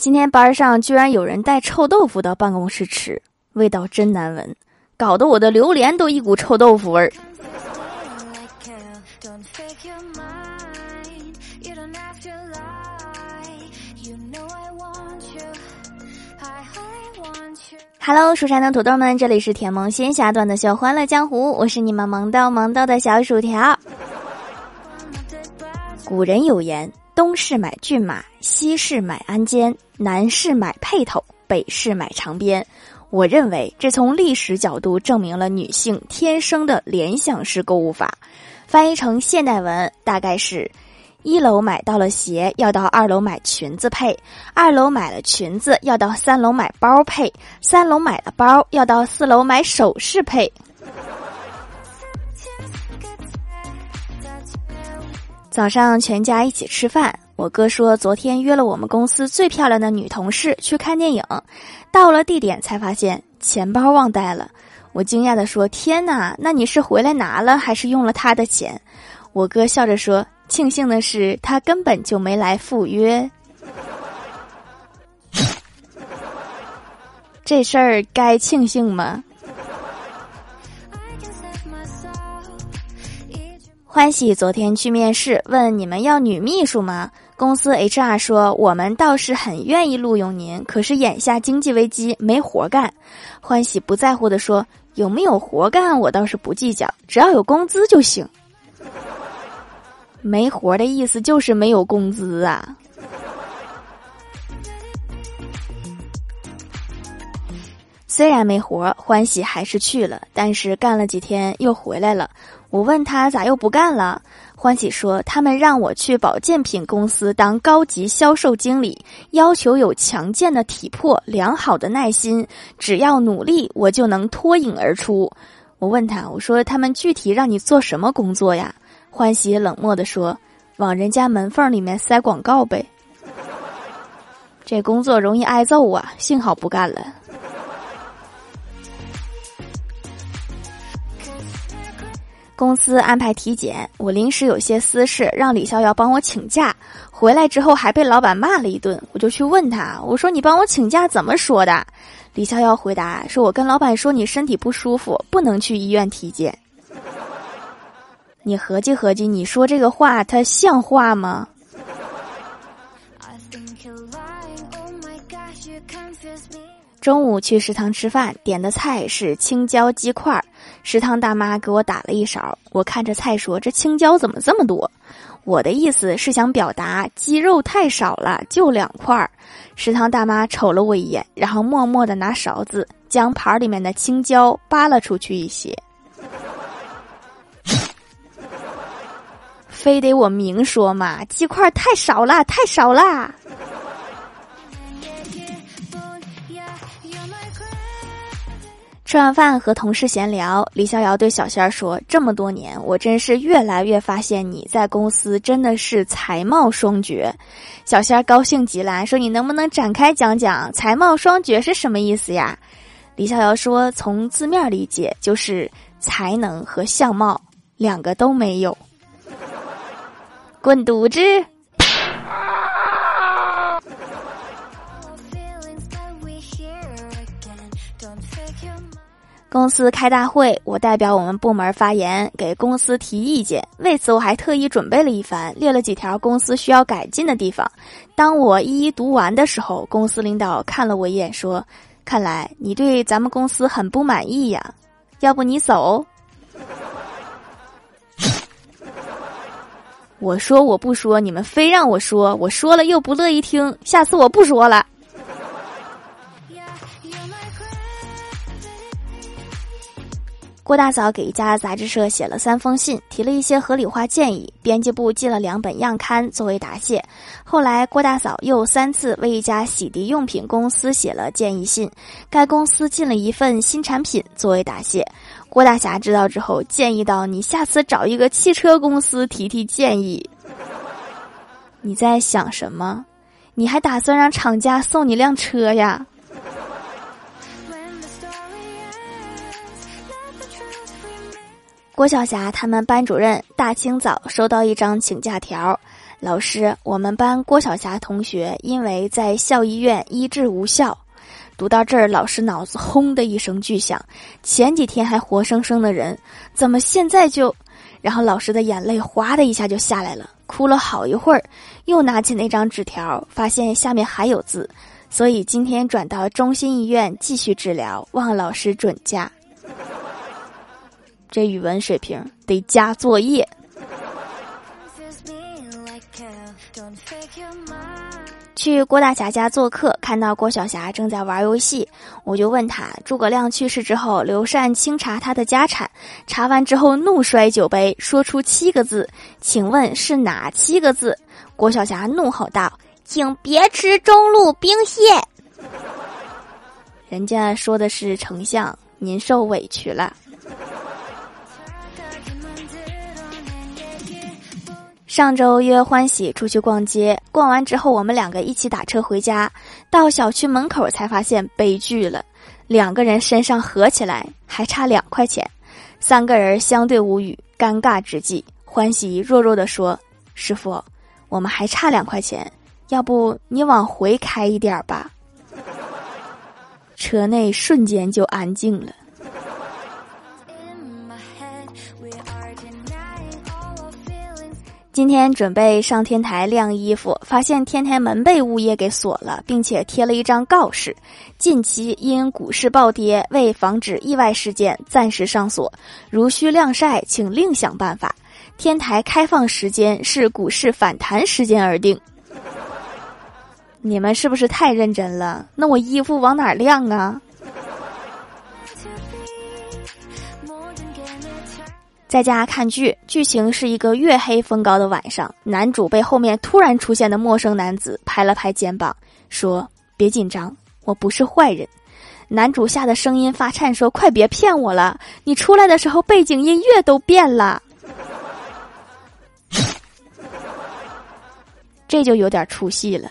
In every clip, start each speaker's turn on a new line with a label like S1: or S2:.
S1: 今天班上居然有人带臭豆腐到办公室吃，味道真难闻，搞得我的榴莲都一股臭豆腐味儿。Hello，蜀山的土豆们，这里是甜萌仙侠段的小欢乐江湖，我是你们萌到萌到的小薯条。古人有言。东市买骏马，西市买鞍鞯，南市买辔头，北市买长鞭。我认为这从历史角度证明了女性天生的联想式购物法。翻译成现代文，大概是：一楼买到了鞋，要到二楼买裙子配；二楼买了裙子，要到三楼买包配；三楼买了包，要到四楼买首饰配。早上全家一起吃饭，我哥说昨天约了我们公司最漂亮的女同事去看电影，到了地点才发现钱包忘带了。我惊讶的说：“天哪，那你是回来拿了还是用了他的钱？”我哥笑着说：“庆幸的是他根本就没来赴约。”这事儿该庆幸吗？欢喜昨天去面试，问你们要女秘书吗？公司 HR 说我们倒是很愿意录用您，可是眼下经济危机没活干。欢喜不在乎的说：“有没有活干我倒是不计较，只要有工资就行。”没活的意思就是没有工资啊。虽然没活，欢喜还是去了，但是干了几天又回来了。我问他咋又不干了？欢喜说他们让我去保健品公司当高级销售经理，要求有强健的体魄、良好的耐心，只要努力，我就能脱颖而出。我问他，我说他们具体让你做什么工作呀？欢喜冷漠的说，往人家门缝里面塞广告呗。这工作容易挨揍啊，幸好不干了。公司安排体检，我临时有些私事，让李逍遥帮我请假。回来之后还被老板骂了一顿，我就去问他，我说你帮我请假怎么说的？李逍遥回答说，我跟老板说你身体不舒服，不能去医院体检。你合计合计，你说这个话，他像话吗？中午去食堂吃饭，点的菜是青椒鸡块儿。食堂大妈给我打了一勺，我看着菜说：“这青椒怎么这么多？”我的意思是想表达鸡肉太少了，就两块儿。食堂大妈瞅了我一眼，然后默默的拿勺子将盘里面的青椒扒了出去一些。非得我明说嘛？鸡块太少了，太少啦！吃完饭和同事闲聊，李逍遥对小仙儿说：“这么多年，我真是越来越发现你在公司真的是才貌双绝。”小仙儿高兴极了，说：“你能不能展开讲讲‘才貌双绝’是什么意思呀？”李逍遥说：“从字面理解，就是才能和相貌两个都没有。”滚犊子！公司开大会，我代表我们部门发言，给公司提意见。为此，我还特意准备了一番，列了几条公司需要改进的地方。当我一一读完的时候，公司领导看了我一眼，说：“看来你对咱们公司很不满意呀，要不你走？”我说我不说，你们非让我说，我说了又不乐意听，下次我不说了。郭大嫂给一家杂志社写了三封信，提了一些合理化建议。编辑部寄了两本样刊作为答谢。后来，郭大嫂又三次为一家洗涤用品公司写了建议信，该公司进了一份新产品作为答谢。郭大侠知道之后，建议到：“你下次找一个汽车公司提提建议。”你在想什么？你还打算让厂家送你辆车呀？郭晓霞他们班主任大清早收到一张请假条，老师，我们班郭晓霞同学因为在校医院医治无效。读到这儿，老师脑子轰的一声巨响，前几天还活生生的人，怎么现在就……然后老师的眼泪哗的一下就下来了，哭了好一会儿，又拿起那张纸条，发现下面还有字，所以今天转到中心医院继续治疗，望老师准假。这语文水平得加作业。去郭大侠家做客，看到郭晓霞正在玩游戏，我就问他：诸葛亮去世之后，刘禅清查他的家产，查完之后怒摔酒杯，说出七个字，请问是哪七个字？郭晓霞怒吼道：“请别吃中路兵蟹。”人家说的是丞相，您受委屈了。上周约欢喜出去逛街，逛完之后我们两个一起打车回家，到小区门口才发现悲剧了，两个人身上合起来还差两块钱，三个人相对无语，尴尬之际，欢喜弱弱的说：“师傅，我们还差两块钱，要不你往回开一点吧。”车内瞬间就安静了。今天准备上天台晾衣服，发现天台门被物业给锁了，并且贴了一张告示：近期因股市暴跌，为防止意外事件，暂时上锁。如需晾晒，请另想办法。天台开放时间是股市反弹时间而定。你们是不是太认真了？那我衣服往哪晾啊？在家看剧，剧情是一个月黑风高的晚上，男主被后面突然出现的陌生男子拍了拍肩膀，说：“别紧张，我不是坏人。”男主吓得声音发颤，说：“快别骗我了！你出来的时候背景音乐都变了。” 这就有点出戏了。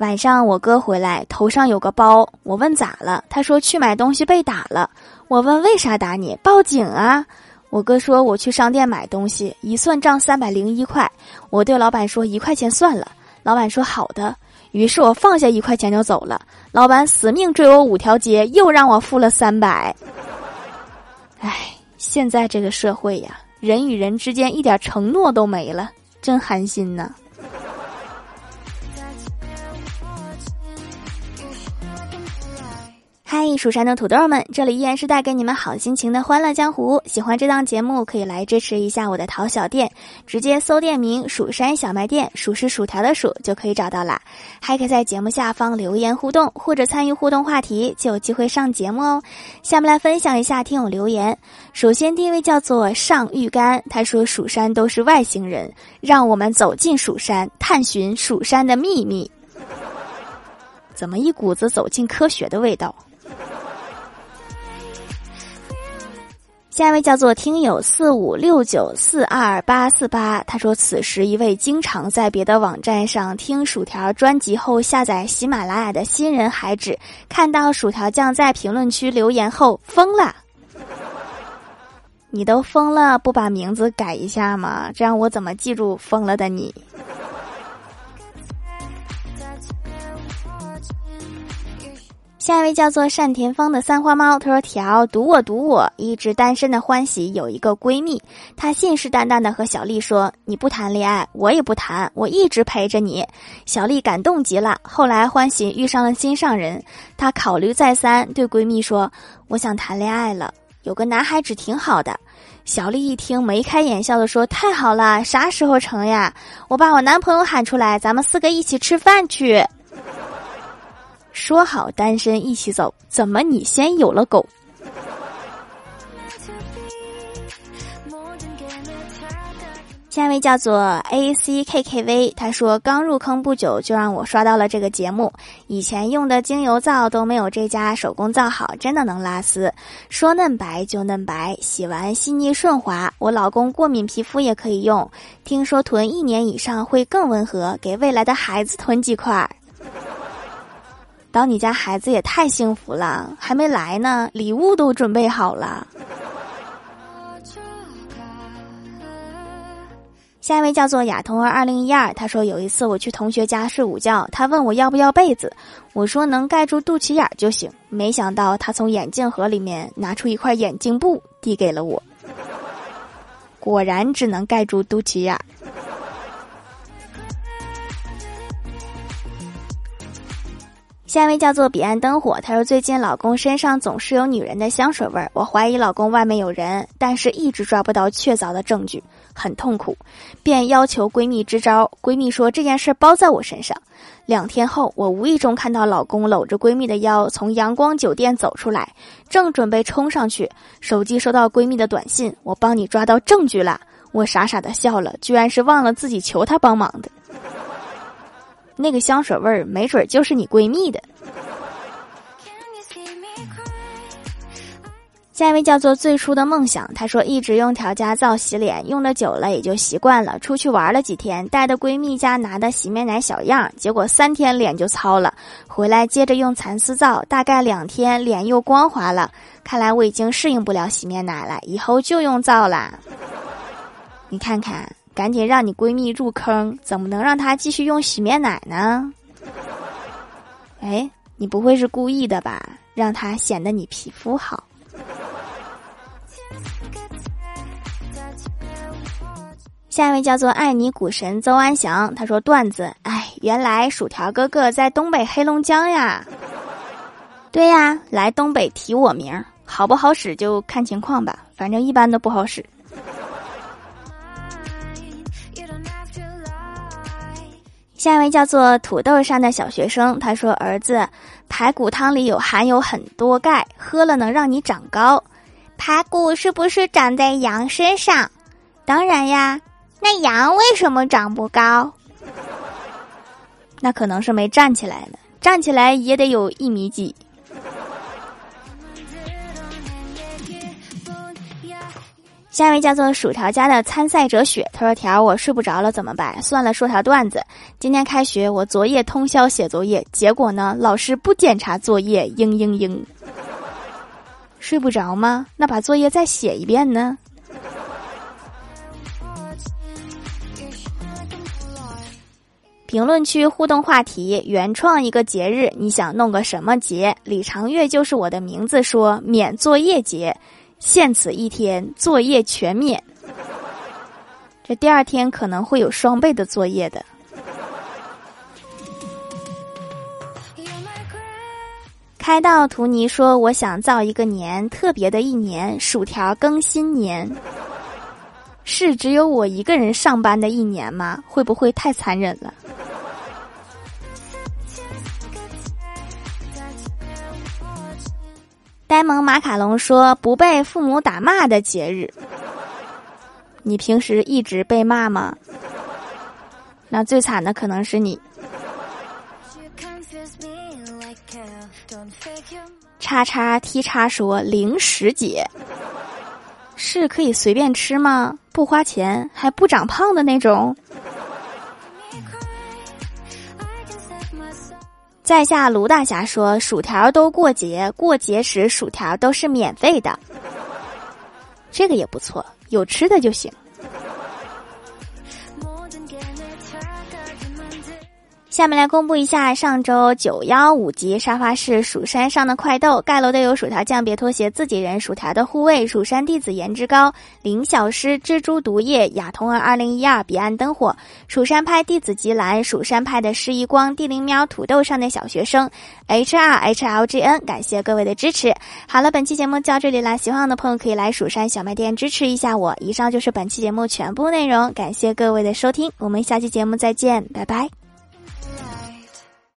S1: 晚上我哥回来，头上有个包，我问咋了，他说去买东西被打了。我问为啥打你，报警啊！我哥说我去商店买东西，一算账三百零一块，我对老板说一块钱算了，老板说好的。于是我放下一块钱就走了，老板死命追我五条街，又让我付了三百。唉，现在这个社会呀，人与人之间一点承诺都没了，真寒心呐。嗨，蜀山的土豆们，这里依然是带给你们好心情的欢乐江湖。喜欢这档节目，可以来支持一下我的淘小店，直接搜店名“蜀山小卖店”，数是薯条的数就可以找到啦。还可以在节目下方留言互动，或者参与互动话题，就有机会上节目哦。下面来分享一下听友留言。首先第一位叫做上玉干，他说：“蜀山都是外星人，让我们走进蜀山，探寻蜀山的秘密。”怎么一股子走进科学的味道？下一位叫做听友四五六九四二八四八，他说：“此时一位经常在别的网站上听薯条专辑后下载喜马拉雅的新人海指，看到薯条酱在评论区留言后疯了。你都疯了，不把名字改一下吗？这样我怎么记住疯了的你？”下一位叫做单田芳的三花猫，他说：“条赌我赌我，一直单身的欢喜有一个闺蜜，她信誓旦旦的和小丽说：你不谈恋爱，我也不谈，我一直陪着你。小丽感动极了。后来欢喜遇上了心上人，她考虑再三，对闺蜜说：我想谈恋爱了，有个男孩子挺好的。小丽一听，眉开眼笑的说：太好了，啥时候成呀？我把我男朋友喊出来，咱们四个一起吃饭去。”说好单身一起走，怎么你先有了狗？下一位叫做 A C K K V，他说刚入坑不久就让我刷到了这个节目，以前用的精油皂都没有这家手工皂好，真的能拉丝，说嫩白就嫩白，洗完细腻顺滑。我老公过敏皮肤也可以用，听说囤一年以上会更温和，给未来的孩子囤几块。当你家孩子也太幸福了，还没来呢，礼物都准备好了。下一位叫做亚童儿二零一二，他说有一次我去同学家睡午觉，他问我要不要被子，我说能盖住肚脐眼就行。没想到他从眼镜盒里面拿出一块眼镜布递给了我，果然只能盖住肚脐眼。下一位叫做彼岸灯火，他说最近老公身上总是有女人的香水味儿，我怀疑老公外面有人，但是一直抓不到确凿的证据，很痛苦，便要求闺蜜支招。闺蜜说这件事包在我身上。两天后，我无意中看到老公搂着闺蜜的腰从阳光酒店走出来，正准备冲上去，手机收到闺蜜的短信：“我帮你抓到证据了。”我傻傻的笑了，居然是忘了自己求他帮忙的。那个香水味儿，没准就是你闺蜜的。下一位叫做最初的梦想，她说一直用调家皂洗脸，用的久了也就习惯了。出去玩了几天，带的闺蜜家拿的洗面奶小样，结果三天脸就糙了。回来接着用蚕丝皂，大概两天脸又光滑了。看来我已经适应不了洗面奶了，以后就用皂啦。你看看。赶紧让你闺蜜入坑，怎么能让她继续用洗面奶呢？哎，你不会是故意的吧？让她显得你皮肤好。下一位叫做爱你股神邹安祥，他说段子，哎，原来薯条哥哥在东北黑龙江呀。对呀，来东北提我名，好不好使就看情况吧，反正一般都不好使。下一位叫做土豆上的小学生，他说：“儿子，排骨汤里有含有很多钙，喝了能让你长高。排骨是不是长在羊身上？当然呀。那羊为什么长不高？那可能是没站起来呢，站起来也得有一米几。”下一位叫做薯条家的参赛者雪，他说：“条，我睡不着了怎么办？算了，说条段子。今天开学，我昨夜通宵写作业，结果呢，老师不检查作业，嘤嘤嘤。睡不着吗？那把作业再写一遍呢。”评论区互动话题：原创一个节日，你想弄个什么节？李长月就是我的名字，说免作业节。限此一天，作业全免。这第二天可能会有双倍的作业的。开到图尼说：“我想造一个年，特别的一年，薯条更新年。是只有我一个人上班的一年吗？会不会太残忍了？”呆萌马卡龙说：“不被父母打骂的节日，你平时一直被骂吗？那最惨的可能是你。”叉叉 T 叉说：“零食节是可以随便吃吗？不花钱还不长胖的那种？”在下卢大侠说：“薯条都过节，过节时薯条都是免费的，这个也不错，有吃的就行。”下面来公布一下上周九幺五级沙发是蜀山上的快豆盖楼的有薯条酱别拖鞋自己人薯条的护卫蜀山弟子颜值高林小诗蜘蛛毒液亚童儿二零一二彼岸灯火蜀山派弟子吉兰蜀山派的施一光地灵喵土豆上的小学生 H R H L G N 感谢各位的支持。好了，本期节目就到这里啦，喜欢我的朋友可以来蜀山小卖店支持一下我。以上就是本期节目全部内容，感谢各位的收听，我们下期节目再见，拜拜。